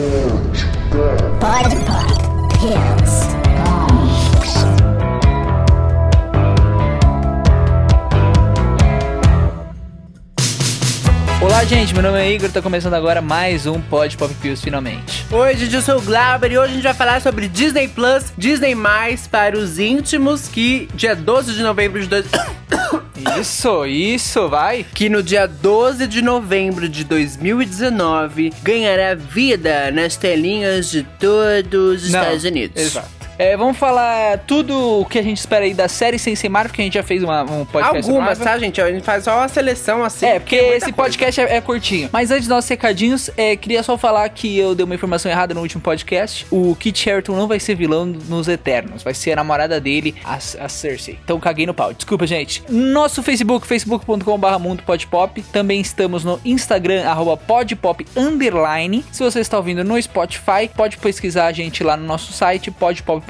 Pod Pop Pills. Olá, gente. Meu nome é Igor. Tá começando agora mais um Pod Pop Pills, finalmente. Oi, gente, eu sou o Glauber e hoje a gente vai falar sobre Disney Plus, Disney Mais para os íntimos, que dia 12 de novembro de dois... Isso, isso, vai. que no dia 12 de novembro de 2019 ganhará vida nas telinhas de todos os Não, Estados Unidos. Exato. É, vamos falar tudo o que a gente espera aí da série sem ser Marvel, porque a gente já fez uma, um podcast Algumas, tá, gente? A gente faz só uma seleção assim. É, porque muita esse podcast é, é curtinho. Mas antes dos nossos recadinhos, é, queria só falar que eu dei uma informação errada no último podcast. O Kit Harington não vai ser vilão nos Eternos. Vai ser a namorada dele, a, a Cersei. Então caguei no pau. Desculpa, gente. Nosso Facebook, facebook.com.br mundo podpop. Também estamos no Instagram, arroba podpop underline. Se você está ouvindo no Spotify, pode pesquisar a gente lá no nosso site,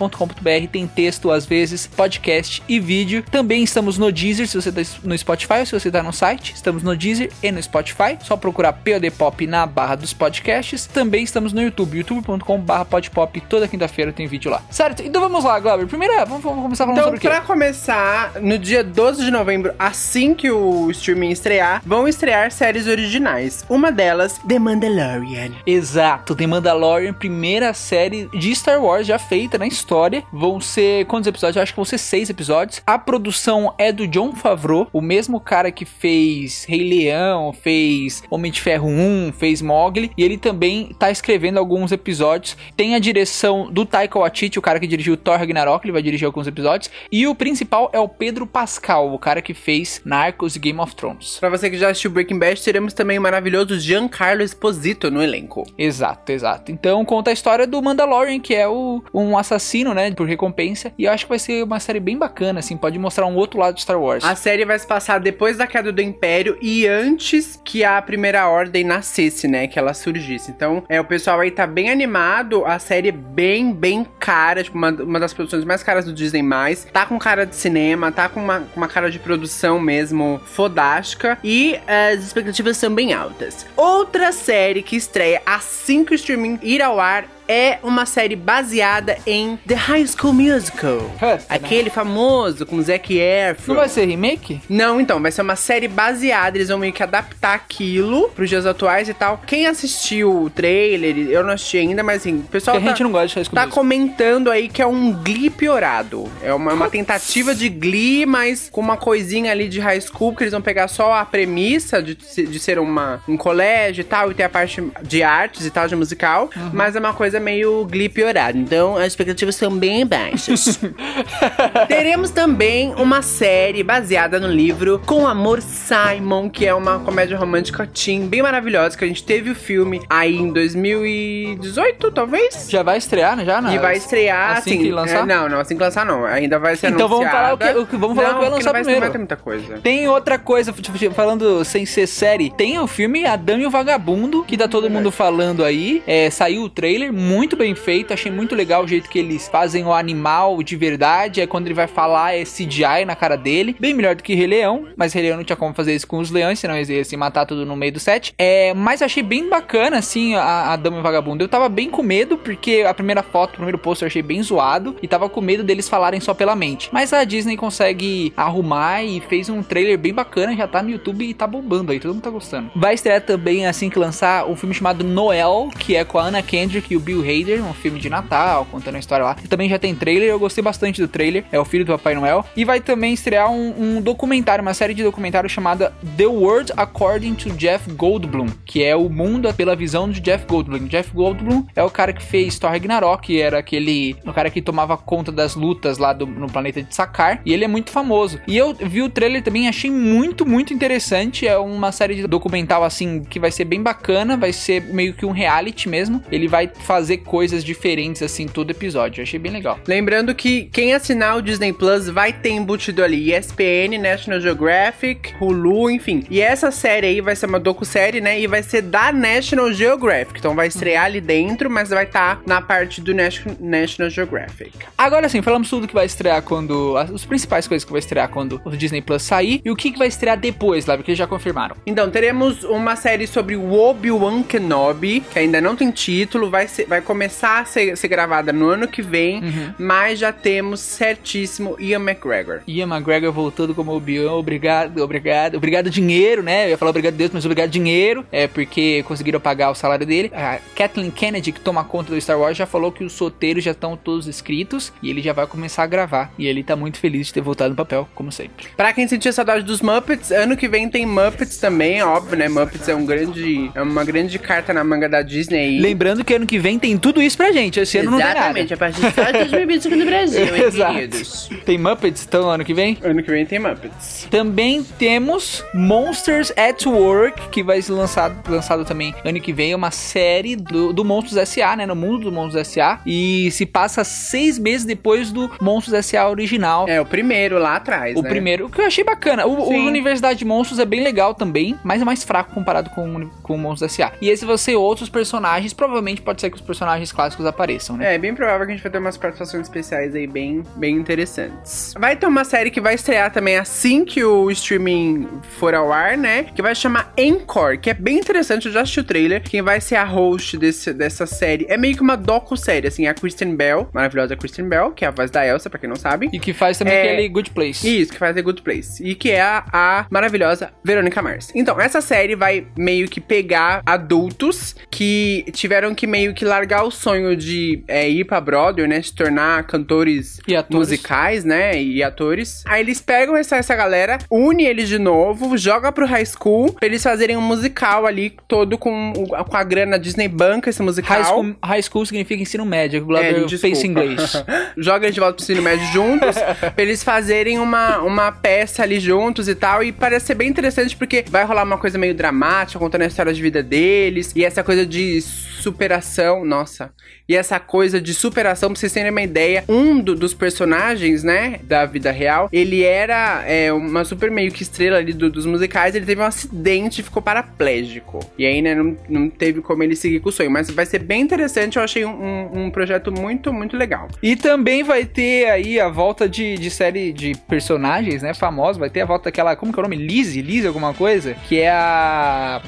podpop.com.br. Tem texto, às vezes, podcast e vídeo. Também estamos no Deezer, se você está no Spotify ou se você está no site. Estamos no Deezer e no Spotify. Só procurar POD Pop na barra dos podcasts. Também estamos no YouTube, youtube.com.br podpop. Toda quinta-feira tem vídeo lá. Certo? Então vamos lá, Glauber. Primeiro, é, vamos, vamos começar falando Então, sobre o quê? pra começar, no dia 12 de novembro, assim que o streaming estrear, vão estrear séries originais. Uma delas, The Mandalorian. Exato, The Mandalorian, primeira série de Star Wars já feita na história. Vão ser quantos episódios? Eu acho que vão ser seis episódios. A produção é do John Favreau, o mesmo cara que fez Rei Leão, fez Homem de Ferro 1, fez Mowgli, e ele também tá escrevendo alguns episódios. Tem a direção do Taika Waititi, o cara que dirigiu Thor Ragnarok, ele vai dirigir alguns episódios. E o principal é o Pedro Pascal, o cara que fez Narcos e Game of Thrones. Pra você que já assistiu Breaking Bad, teremos também o maravilhoso Giancarlo Esposito no elenco. Exato, exato. Então conta a história do Mandalorian, que é o, um assassino, né, por recompensa. E eu acho que vai ser uma série bem bacana, assim, pode mostrar um outro lado de Star Wars. A série vai se passar depois da queda do Império e antes que a Primeira Ordem nascesse, né? Que ela surgisse. Então, é, o pessoal aí tá bem animado. A série é bem, bem cara. Tipo, uma, uma das produções mais caras do Disney+. Tá com cara de cinema, tá com uma, uma cara de produção mesmo fodástica. E é, as expectativas são bem altas. Outra série que estreia assim que o streaming ir ao ar é uma série baseada em The High School Musical. Aquele famoso com Zac Efron. Não vai ser remake? Não, então, vai ser uma série baseada, eles vão meio que adaptar aquilo pros dias atuais e tal. Quem assistiu o trailer, eu não assisti ainda, mas assim, o pessoal Porque a tá, gente não gosta de High School tá Musical. comentando aí que é um Glee piorado. É uma, uma tentativa de Glee, mas com uma coisinha ali de high school, que eles vão pegar só a premissa de, de ser uma, um colégio e tal, e ter a parte de artes e tal, de musical, Uhum. mas é uma coisa meio Glee piorado. Então, as expectativas são bem baixas. Teremos também uma série baseada no livro Com Amor Simon, que é uma comédia romântica teen bem maravilhosa, que a gente teve o filme aí em 2018, talvez? Já vai estrear, né? Já, né? E vai estrear assim assim. que lançar? é, não, não, assim que lançar não. Ainda vai ser Então vamos anunciada. falar o que- o que- vamos falar não, o que vai lançar vai, primeiro. Não vai ter muita coisa. Tem outra coisa, tipo, falando sem ser série, tem o filme Adão e o Vagabundo, que tá todo mundo falando aí. É, saiu o trailer, muito bem feito, achei muito legal o jeito que eles fazem o animal de verdade. É quando ele vai falar, é CGI na cara dele. Bem melhor do que Rei Leão, mas Rei Leão não tinha como fazer isso com os leões, senão eles iam se matar tudo no meio do set. É, mas achei bem bacana, assim, a, a Dama e o Vagabundo. Eu tava bem com medo, porque a primeira foto, o primeiro eu achei bem zoado, e tava com medo deles falarem só pela mente. Mas a Disney consegue arrumar e fez um trailer bem bacana, já tá no YouTube e tá bombando aí, todo mundo tá gostando. Vai estrear também, assim que lançar, um filme chamado Noel, que é com a Anna Kendrick e o Bill Hader, um filme de Natal, contando a história lá. Também já tem trailer, eu gostei bastante do trailer, é o filho do Papai Noel. E vai também estrear um, um documentário, uma série de documentários chamada The World According to Jeff Goldblum, que é o mundo pela visão de Jeff Goldblum. Jeff Goldblum é o cara que fez Thor Ragnarok, que era aquele o cara que tomava conta das lutas lá do- no planeta de Sakar, e ele é muito famoso. E eu vi o trailer também, achei muito, muito interessante. É uma série de documental assim que vai ser bem bacana, vai ser meio que um reality mesmo. Ele vai fazer coisas diferentes assim todo episódio. Eu achei bem legal. Lembrando que quem assinar o Disney Plus vai ter embutido ali ESPN, National Geographic, Hulu, enfim. E essa série aí vai ser uma docu-série, né? E vai ser da National Geographic. Então vai estrear ali dentro, mas vai estar na parte do Nat- National Geographic. Agora sim, falamos tudo que vai estrear quando. As, as principais coisas que vai estrear quando o Disney Plus sair. E o que, que vai estrear depois, lá, porque já confirmaram. Então, teremos uma série sobre o Obi-Wan Kenobi, que ainda não tem título, vai, ser, vai começar a ser, ser gravada no ano que vem, Uhum. mas já temos certíssimo Ian McGregor. Ian McGregor voltando como Obi-Wan, obrigado, obrigado, obrigado dinheiro, né? Eu ia falar obrigado Deus, mas obrigado dinheiro, é porque conseguiram pagar o salário dele. A Kathleen Kennedy, que toma conta do Star Wars, já falou que os solteiros já estão todos escritos e ele já vai começar a gravar. E ele tá muito feliz de ter voltado no papel, como sempre. Pra quem sentia saudade dos Muppets, ano que vem tem Muppets também, óbvio, né? Muppets é um grande, é uma grande carta na manga da Disney aí. Lembrando que ano que vem tem tudo isso pra gente, esse ano não tem nada. Exatamente, a partir de só de 2025 no Brasil, hein, Exato. queridos? Tem Muppets, então, ano que vem? Ano que vem tem Muppets. Também temos Monsters at Work, que vai ser lançado, lançado também ano que vem. É uma série do, do Monstros S.A., né? No mundo do Monstros S.A. E se passa seis meses depois do Monstros S.A. original. É, o primeiro lá atrás, O né? primeiro, o que eu achei bacana. O, o. Universidade de Monstros é bem legal também, mas é mais fraco comparado com, o- com o Monstros S.A. E esse vai ser outros personagens. Provavelmente pode ser que os personagens clássicos apareçam, né? É, bem provável que a gente vai ter umas participações especiais aí bem, bem interessantes. Vai ter uma série que vai estrear também assim que o streaming for ao ar, né? Que vai chamar Encore, que é bem interessante, eu já assisti o trailer. Quem vai ser a host desse, dessa série é meio que uma docu-série, assim, é a Kristen Bell, maravilhosa Kristen Bell, que é a voz da Elsa, pra quem não sabe. E que faz também É. aquele Good Place. Isso, que faz The Good Place. E que é a, a maravilhosa Verônica Mars. Então, essa série vai meio que pegar adultos que tiveram que meio que largar o sonho de é, ir pra Broadway, né? Se tornar cantores E musicais, né? E atores. Aí eles pegam essa, essa galera, une eles de novo, joga pro high school pra eles fazerem um musical ali, todo com, com a grana Disney banca esse musical. High school, high school significa ensino médio. O É, desculpa. fez inglês. Joga de volta pro ensino médio juntos, pra eles fazerem uma, uma peça ali juntos e tal. E parece ser bem interessante porque vai rolar uma coisa meio dramática, contando a história de vida deles. E essa coisa de superação, nossa. E essa coisa de superação, pra vocês terem uma ideia, um do- dos personagens, né, da vida real, ele era é, uma super meio que estrela ali do- dos musicais, ele teve um acidente e ficou paraplégico. E aí, né, não, não teve como ele seguir com o sonho. Mas vai ser bem interessante, eu achei um, um- um projeto muito, muito legal. E também vai ter aí a volta de, de série de personagens, né, famosos. Vai ter a volta daquela, como que é o nome? Lizzie? Lizzie alguma coisa? Que é a...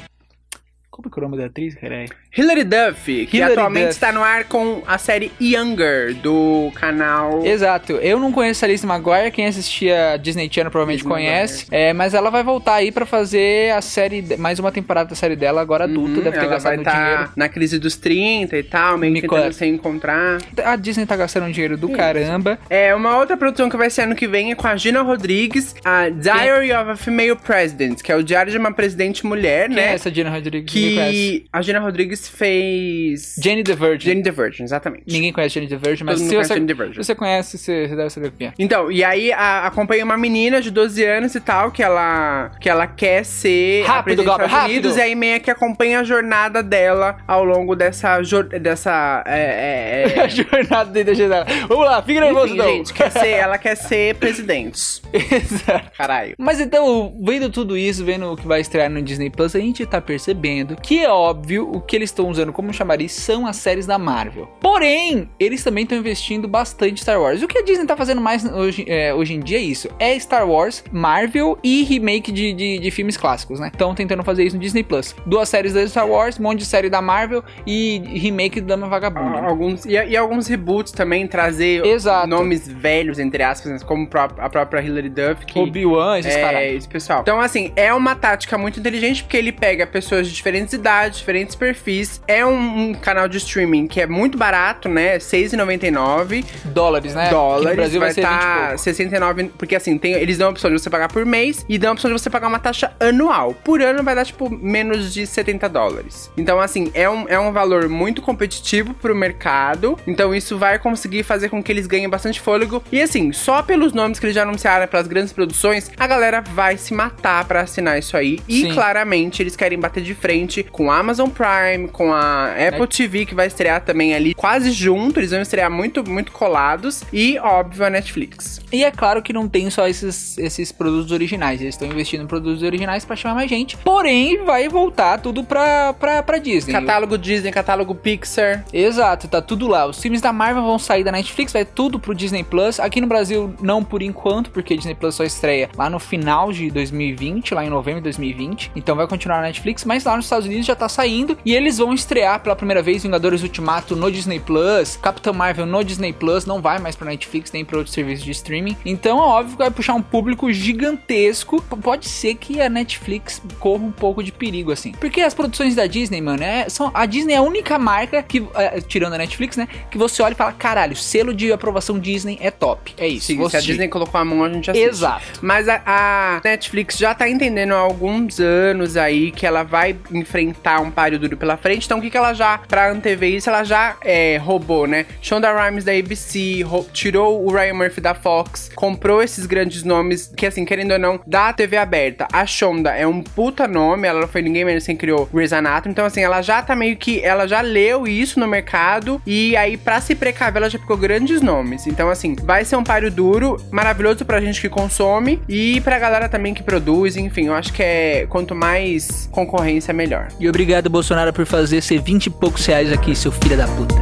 Como que é o nome da atriz, caralho? Hilary Duff, que Hilary atualmente Duff. está no ar com a série Younger, do canal... Exato. Eu não conheço a Alice Maguire. Quem assistia Disney Channel provavelmente Disney conhece. É, mas ela vai voltar aí pra fazer a série, mais uma temporada da série dela, agora adulta. Uhum, deve ter ela vai gastado estar dinheiro. na crise dos 30 e tal, meio que tentando se encontrar. A Disney tá gastando dinheiro do Isso. caramba. É, uma outra produção que vai ser ano que vem é com a Gina Rodrigues, a Diary of a Female President, que é o diário de uma presidente mulher, Quem né? é essa Gina Rodrigues? Que a Gina Rodrigues fez... Jane the Virgin. Jane the Virgin, exatamente. Ninguém conhece Jane the Virgin, mas Todo se você, Jane the Virgin. você conhece, você, deve saber o que é. Então, e aí a, acompanha uma menina de 12 anos e tal, que ela, que ela quer ser Rápido, Glauber, Estados Unidos, rápido. e aí meio que acompanha a jornada dela ao longo dessa... dessa é, é, a é, jornada dele da. Vamos lá, fica nervoso enfim, não. gente, quer ser, ela quer ser presidente. Exato. Caralho. Mas então, vendo tudo isso, vendo o que vai estrear no Disney Plus, a gente tá percebendo que é óbvio o que eles estão usando como chamariz são as séries da Marvel. Porém, eles também estão investindo bastante em Star Wars. O que a Disney tá fazendo mais hoje, é, hoje em dia é isso: é Star Wars, Marvel e remake de, de, de filmes clássicos, né? Estão tentando fazer isso no Disney Plus. Duas séries da Star Wars, um monte de série da Marvel e remake do Dama Vagabunda. Alguns, e, e alguns reboots também, trazer Exato. nomes velhos, entre aspas, né, como a própria Hilary Duff, que... Obi-Wan, esses é, caras. esse pessoal. Então, assim, é uma tática muito inteligente, porque ele pega pessoas de diferentes idades, diferentes perfis. É um, um canal de streaming que é muito barato, né? R$6,99 Dólares, né? dólares. Que Brasil vai, vai ser 20 estar pouco. 69, porque assim, tem, eles dão a opção de você pagar por mês e dão a opção de você pagar uma taxa anual. Por ano vai dar, tipo, menos de 70 dólares. Então, assim, é um, é um valor muito competitivo pro mercado. Então, isso vai conseguir fazer com que eles ganhem bastante fôlego. E assim, só pelos nomes que eles já anunciaram, pelas grandes produções, a galera vai se matar pra assinar isso aí. E Sim. claramente eles querem bater de frente com Amazon Prime, com a Apple TV, que vai estrear também ali quase junto. Eles vão estrear muito, muito colados. E, óbvio, a Netflix. E é claro que não tem só esses, esses produtos originais. Eles estão investindo em produtos originais pra chamar mais gente. Porém, vai voltar tudo pra, pra, pra Disney. Catálogo Disney, catálogo Pixar. Exato, tá tudo lá. Os filmes da Marvel vão sair da Netflix, vai tudo pro Disney Plus. Aqui no Brasil, não por enquanto, porque Disney Plus só estreia lá no final de 2020, lá em novembro de 2020. Então vai continuar na Netflix, mas lá nos Estados Unidos já tá saindo. E eles vão estrear pela primeira vez Vingadores Ultimato no Disney Plus, Capitã Marvel no Disney Plus, não vai mais pra Netflix nem pra outros serviços de streaming. Então é óbvio que vai puxar um público gigantesco. Pode ser que a Netflix corra um pouco de perigo, assim. Porque as produções da Disney, mano, é, são, a Disney é a única marca que, é, tirando a Netflix, né? Que você olha e fala: caralho, selo de aprovação Disney é top. É isso. Sim, se a. Disney colocou a mão, a gente assiste. Exato. Mas a, a Netflix já tá entendendo há alguns anos aí que ela vai enfrentar um páreo duro pela frente. Então, o que, que ela já, pra antever isso, ela já é, roubou, né? Shonda Rhimes da ABC, rou- tirou o Ryan Murphy da Fox, comprou esses grandes nomes que, assim, querendo ou não, da TV aberta. A Shonda é um puta nome, ela não foi ninguém menos quem criou Grey's Anatomy. Então, assim, ela já tá meio que. Ela já leu isso no mercado e aí, pra se precaver, ela já pegou grandes nomes. Então, assim, vai ser um páreo duro, maravilhoso pra gente que consome e pra galera também que produz. Enfim, eu acho que é quanto mais concorrência, melhor. E obrigado, Bolsonaro, por fazer ser 20 e poucos reais aqui, seu filho da puta.